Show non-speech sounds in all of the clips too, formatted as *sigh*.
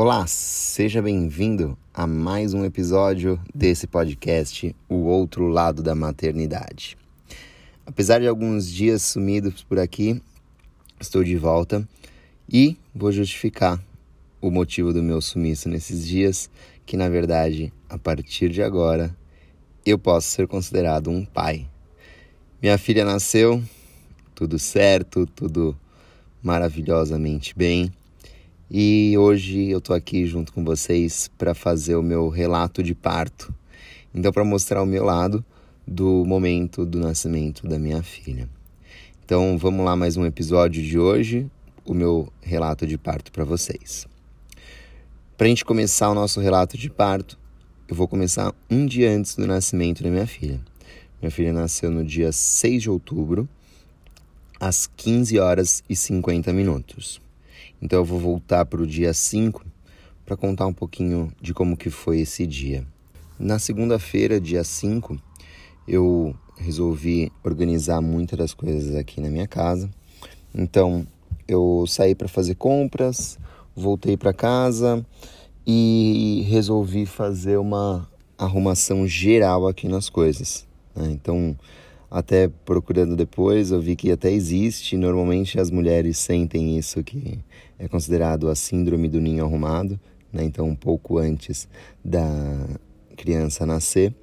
Olá, seja bem-vindo a mais um episódio desse podcast O Outro Lado da Maternidade. Apesar de alguns dias sumidos por aqui, estou de volta e vou justificar o motivo do meu sumiço nesses dias, que na verdade, a partir de agora, eu posso ser considerado um pai. Minha filha nasceu, tudo certo, tudo maravilhosamente bem. E hoje eu tô aqui junto com vocês para fazer o meu relato de parto. Então, para mostrar o meu lado do momento do nascimento da minha filha. Então, vamos lá mais um episódio de hoje, o meu relato de parto para vocês. Para a gente começar o nosso relato de parto, eu vou começar um dia antes do nascimento da minha filha. Minha filha nasceu no dia 6 de outubro, às 15 horas e 50 minutos. Então eu vou voltar para o dia 5 para contar um pouquinho de como que foi esse dia. Na segunda-feira, dia 5, eu resolvi organizar muitas das coisas aqui na minha casa. Então eu saí para fazer compras, voltei para casa e resolvi fazer uma arrumação geral aqui nas coisas. Né? Então até procurando depois, eu vi que até existe. Normalmente as mulheres sentem isso que é considerado a síndrome do ninho arrumado, né? Então, um pouco antes da criança nascer,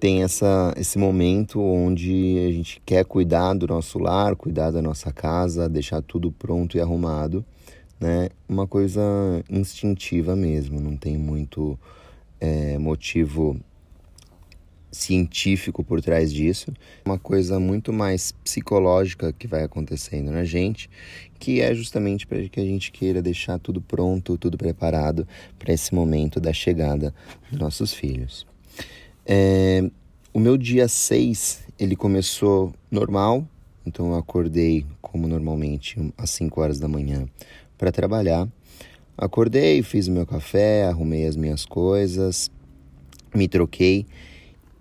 tem essa, esse momento onde a gente quer cuidar do nosso lar, cuidar da nossa casa, deixar tudo pronto e arrumado, né? Uma coisa instintiva mesmo, não tem muito é, motivo científico por trás disso, uma coisa muito mais psicológica que vai acontecendo na gente, que é justamente para que a gente queira deixar tudo pronto, tudo preparado para esse momento da chegada dos nossos filhos. É, o meu dia 6, ele começou normal, então eu acordei como normalmente às 5 horas da manhã para trabalhar. Acordei, fiz o meu café, arrumei as minhas coisas, me troquei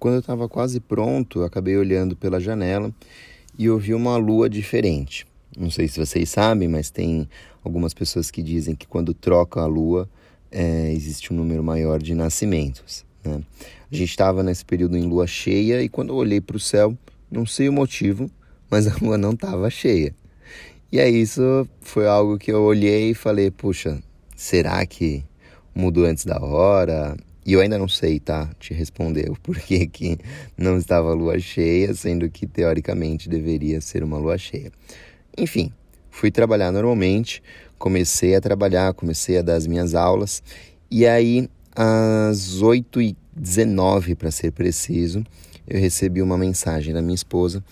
quando eu estava quase pronto, acabei olhando pela janela e ouvi uma lua diferente. Não sei se vocês sabem, mas tem algumas pessoas que dizem que quando troca a lua é, existe um número maior de nascimentos. Né? A gente estava nesse período em lua cheia e quando eu olhei para o céu, não sei o motivo, mas a lua não estava cheia. E aí isso foi algo que eu olhei e falei, puxa, será que mudou antes da hora? E eu ainda não sei, tá? Te responder o porquê *laughs* que não estava lua cheia, sendo que teoricamente deveria ser uma lua cheia. Enfim, fui trabalhar normalmente, comecei a trabalhar, comecei a dar as minhas aulas, e aí às 8h19, para ser preciso, eu recebi uma mensagem da minha esposa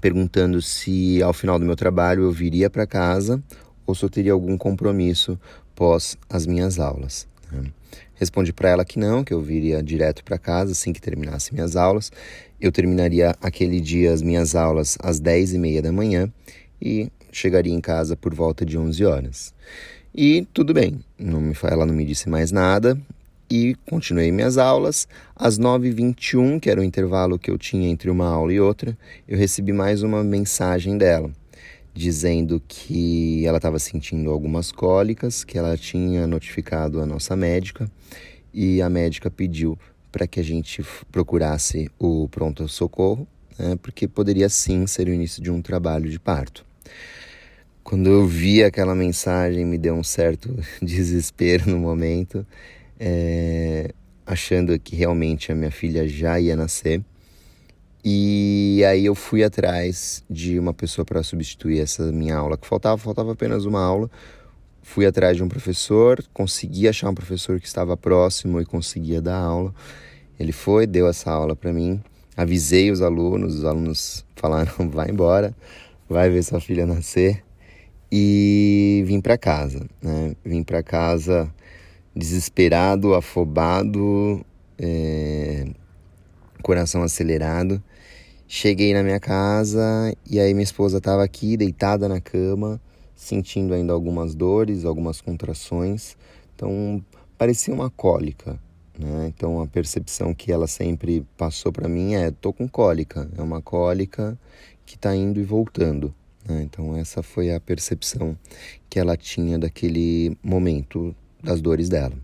perguntando se ao final do meu trabalho eu viria para casa ou se eu teria algum compromisso pós as minhas aulas. Né? Respondi para ela que não, que eu viria direto para casa assim que terminasse minhas aulas. Eu terminaria aquele dia as minhas aulas às 10 e meia da manhã e chegaria em casa por volta de 11 horas. E tudo bem, não me, ela não me disse mais nada e continuei minhas aulas. Às 9h21, que era o intervalo que eu tinha entre uma aula e outra, eu recebi mais uma mensagem dela dizendo que ela estava sentindo algumas cólicas, que ela tinha notificado a nossa médica e a médica pediu para que a gente procurasse o pronto-socorro, né, porque poderia sim ser o início de um trabalho de parto. Quando eu vi aquela mensagem, me deu um certo *laughs* desespero no momento, é, achando que realmente a minha filha já ia nascer. E aí eu fui atrás de uma pessoa para substituir essa minha aula que faltava, faltava apenas uma aula. Fui atrás de um professor, consegui achar um professor que estava próximo e conseguia dar aula. Ele foi, deu essa aula para mim. Avisei os alunos, os alunos *laughs* falaram: "Vai embora, vai ver sua filha nascer". E vim para casa, né? Vim para casa desesperado, afobado, é... coração acelerado Cheguei na minha casa e aí minha esposa estava aqui deitada na cama, sentindo ainda algumas dores, algumas contrações. Então parecia uma cólica, né? Então a percepção que ela sempre passou para mim é: tô com cólica, é uma cólica que está indo e voltando. Né? Então essa foi a percepção que ela tinha daquele momento das dores dela.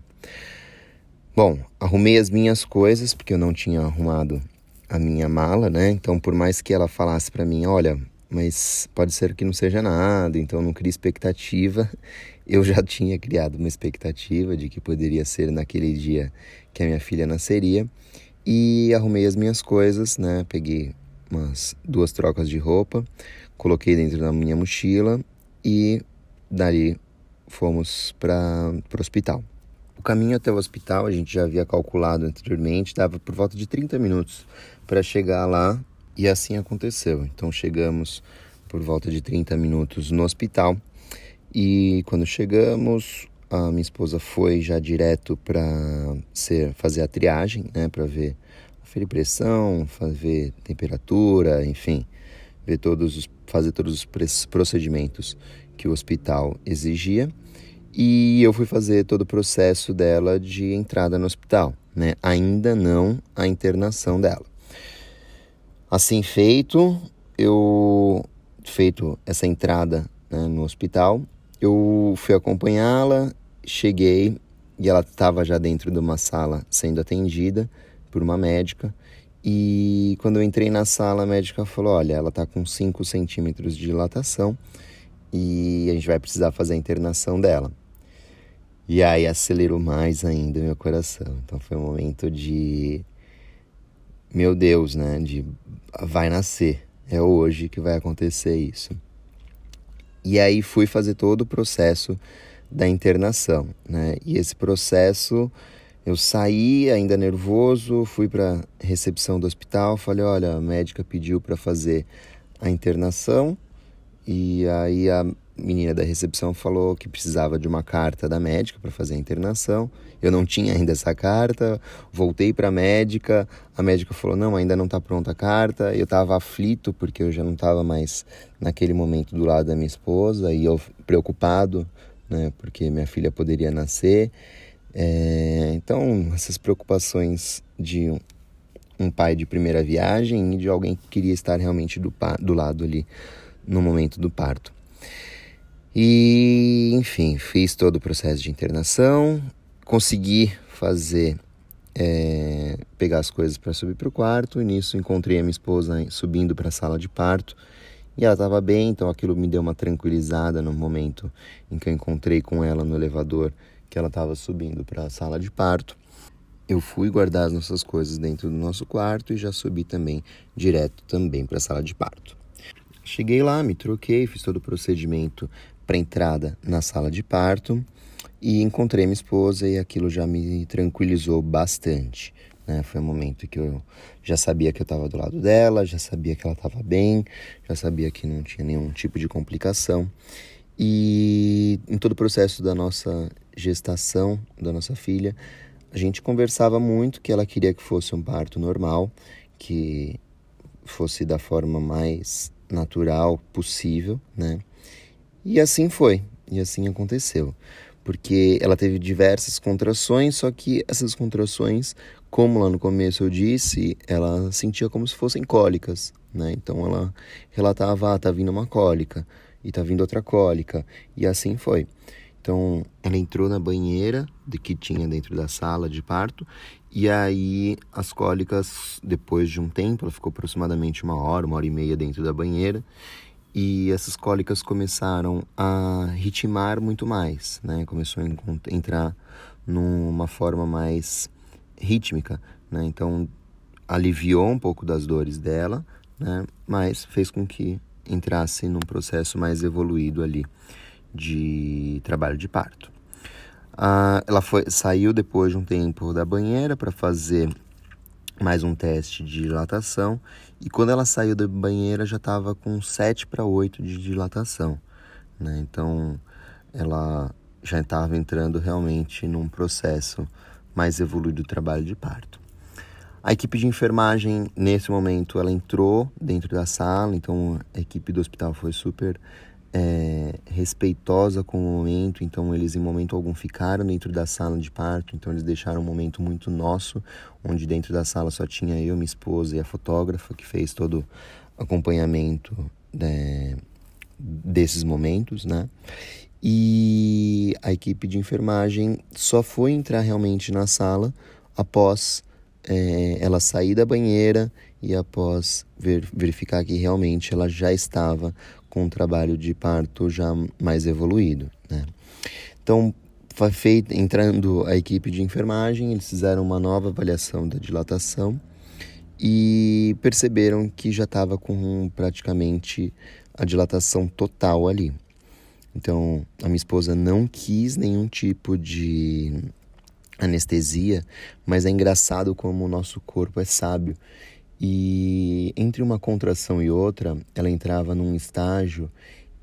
Bom, arrumei as minhas coisas, porque eu não tinha arrumado a minha mala, né? Então, por mais que ela falasse para mim, olha, mas pode ser que não seja nada, então não crie expectativa. *laughs* Eu já tinha criado uma expectativa de que poderia ser naquele dia que a minha filha nasceria e arrumei as minhas coisas, né? Peguei umas duas trocas de roupa, coloquei dentro da minha mochila e dali fomos para o hospital. O caminho até o hospital a gente já havia calculado anteriormente, dava por volta de 30 minutos para chegar lá e assim aconteceu. Então chegamos por volta de 30 minutos no hospital e quando chegamos, a minha esposa foi já direto para fazer a triagem, né, para ver aferir pressão, ver temperatura, enfim, ver todos os, fazer todos os procedimentos que o hospital exigia. E eu fui fazer todo o processo dela de entrada no hospital, né? Ainda não a internação dela. Assim feito, eu feito essa entrada né, no hospital, eu fui acompanhá-la, cheguei e ela estava já dentro de uma sala sendo atendida por uma médica. E quando eu entrei na sala, a médica falou: Olha, ela está com 5 centímetros de dilatação e a gente vai precisar fazer a internação dela. E aí acelerou mais ainda meu coração. Então foi um momento de. Meu Deus, né? De vai nascer. É hoje que vai acontecer isso. E aí fui fazer todo o processo da internação, né? E esse processo eu saí ainda nervoso, fui para recepção do hospital, falei, olha, a médica pediu para fazer a internação e aí a menina da recepção falou que precisava de uma carta da médica para fazer a internação. Eu não tinha ainda essa carta, voltei para a médica, a médica falou: "Não, ainda não está pronta a carta". Eu estava aflito porque eu já não estava mais naquele momento do lado da minha esposa e eu preocupado, né, porque minha filha poderia nascer. É, então, essas preocupações de um, um, pai de primeira viagem e de alguém que queria estar realmente do, do lado ali no momento do parto. E, enfim, fiz todo o processo de internação, consegui fazer, é, pegar as coisas para subir para o quarto, e nisso encontrei a minha esposa subindo para a sala de parto. E ela estava bem, então aquilo me deu uma tranquilizada no momento em que eu encontrei com ela no elevador que ela estava subindo para a sala de parto. Eu fui guardar as nossas coisas dentro do nosso quarto e já subi também direto também para a sala de parto. Cheguei lá, me troquei, fiz todo o procedimento para entrada na sala de parto e encontrei minha esposa e aquilo já me tranquilizou bastante. Né? Foi um momento que eu já sabia que eu estava do lado dela, já sabia que ela estava bem, já sabia que não tinha nenhum tipo de complicação. E em todo o processo da nossa gestação da nossa filha, a gente conversava muito que ela queria que fosse um parto normal, que fosse da forma mais natural possível, né? E assim foi, e assim aconteceu. Porque ela teve diversas contrações, só que essas contrações, como lá no começo eu disse, ela sentia como se fossem cólicas, né? Então ela relatava, ah, tá vindo uma cólica, e tá vindo outra cólica, e assim foi. Então, ela entrou na banheira que tinha dentro da sala de parto, e aí as cólicas, depois de um tempo, ela ficou aproximadamente uma hora, uma hora e meia dentro da banheira, e essas cólicas começaram a ritmar muito mais, né? Começou a entrar numa forma mais rítmica, né? Então, aliviou um pouco das dores dela, né? Mas fez com que entrasse num processo mais evoluído ali de trabalho de parto. Ah, ela foi, saiu depois de um tempo da banheira para fazer mais um teste de dilatação e quando ela saiu da banheira já estava com 7 para 8 de dilatação. Né? Então ela já estava entrando realmente num processo mais evoluído do trabalho de parto. A equipe de enfermagem, nesse momento, ela entrou dentro da sala, então a equipe do hospital foi super é, respeitosa com o momento, então eles em momento algum ficaram dentro da sala de parto, então eles deixaram um momento muito nosso, onde dentro da sala só tinha eu, minha esposa e a fotógrafa que fez todo o acompanhamento né, desses momentos, né? e a equipe de enfermagem só foi entrar realmente na sala após é, ela sair da banheira e após ver, verificar que realmente ela já estava com o trabalho de parto já mais evoluído. Né? Então, foi feito, entrando a equipe de enfermagem, eles fizeram uma nova avaliação da dilatação e perceberam que já estava com praticamente a dilatação total ali. Então, a minha esposa não quis nenhum tipo de anestesia, mas é engraçado como o nosso corpo é sábio. E entre uma contração e outra, ela entrava num estágio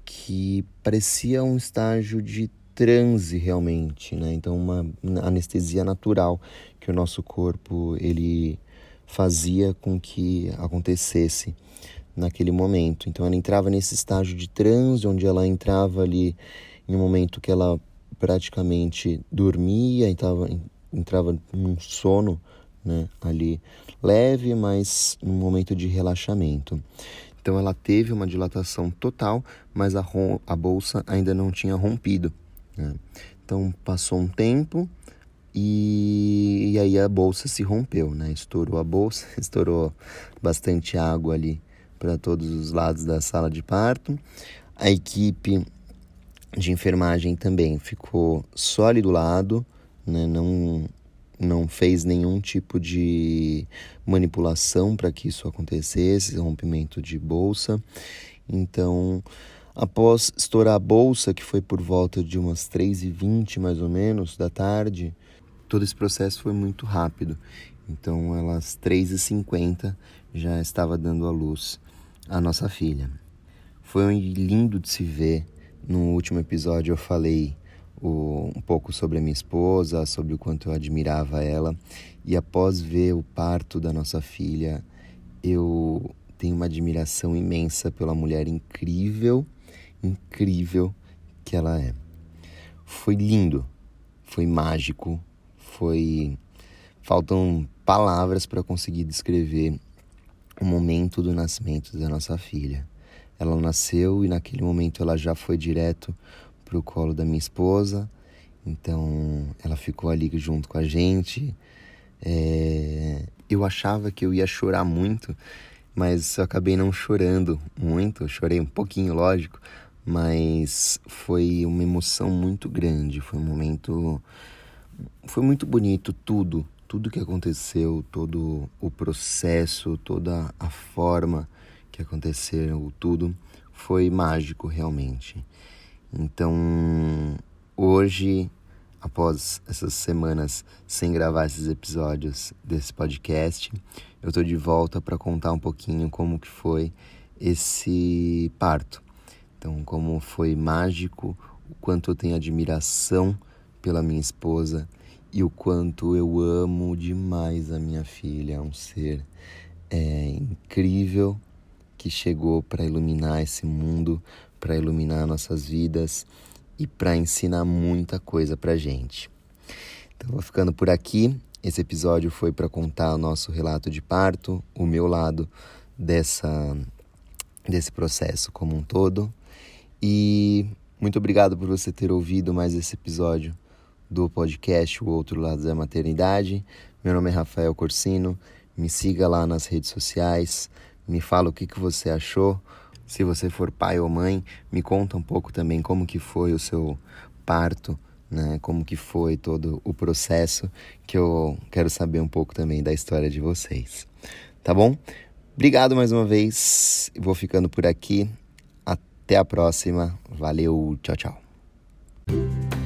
que parecia um estágio de transe realmente, né? Então uma anestesia natural que o nosso corpo ele fazia com que acontecesse naquele momento. Então ela entrava nesse estágio de transe, onde ela entrava ali em um momento que ela praticamente dormia, entrava, entrava num sono né, ali leve, mas num momento de relaxamento. Então ela teve uma dilatação total, mas a, a bolsa ainda não tinha rompido. Né? Então passou um tempo e, e aí a bolsa se rompeu, né? Estourou a bolsa, *laughs* estourou bastante água ali para todos os lados da sala de parto. A equipe de enfermagem também ficou só ali do lado, né? não, não fez nenhum tipo de manipulação para que isso acontecesse, rompimento de bolsa. Então, após estourar a bolsa, que foi por volta de umas 3h20 mais ou menos da tarde, todo esse processo foi muito rápido. Então, elas 3h50 já estava dando a luz a nossa filha. Foi lindo de se ver. No último episódio eu falei o, um pouco sobre a minha esposa, sobre o quanto eu admirava ela. E após ver o parto da nossa filha, eu tenho uma admiração imensa pela mulher incrível, incrível que ela é. Foi lindo, foi mágico, foi. Faltam palavras para conseguir descrever o momento do nascimento da nossa filha. Ela nasceu e naquele momento ela já foi direto para o colo da minha esposa, então ela ficou ali junto com a gente. É... Eu achava que eu ia chorar muito, mas eu acabei não chorando muito. Eu chorei um pouquinho, lógico, mas foi uma emoção muito grande. Foi um momento. Foi muito bonito tudo, tudo que aconteceu, todo o processo, toda a forma que aconteceu, tudo foi mágico realmente. Então, hoje, após essas semanas sem gravar esses episódios desse podcast, eu tô de volta para contar um pouquinho como que foi esse parto. Então, como foi mágico, o quanto eu tenho admiração pela minha esposa e o quanto eu amo demais a minha filha. É um ser é, incrível que chegou para iluminar esse mundo, para iluminar nossas vidas e para ensinar muita coisa para gente. Então, vou ficando por aqui. Esse episódio foi para contar o nosso relato de parto, o meu lado dessa desse processo como um todo. E muito obrigado por você ter ouvido mais esse episódio do podcast O Outro Lado da Maternidade. Meu nome é Rafael Corsino. Me siga lá nas redes sociais. Me fala o que, que você achou. Se você for pai ou mãe, me conta um pouco também como que foi o seu parto, né? Como que foi todo o processo, que eu quero saber um pouco também da história de vocês. Tá bom? Obrigado mais uma vez. Vou ficando por aqui. Até a próxima. Valeu. Tchau, tchau.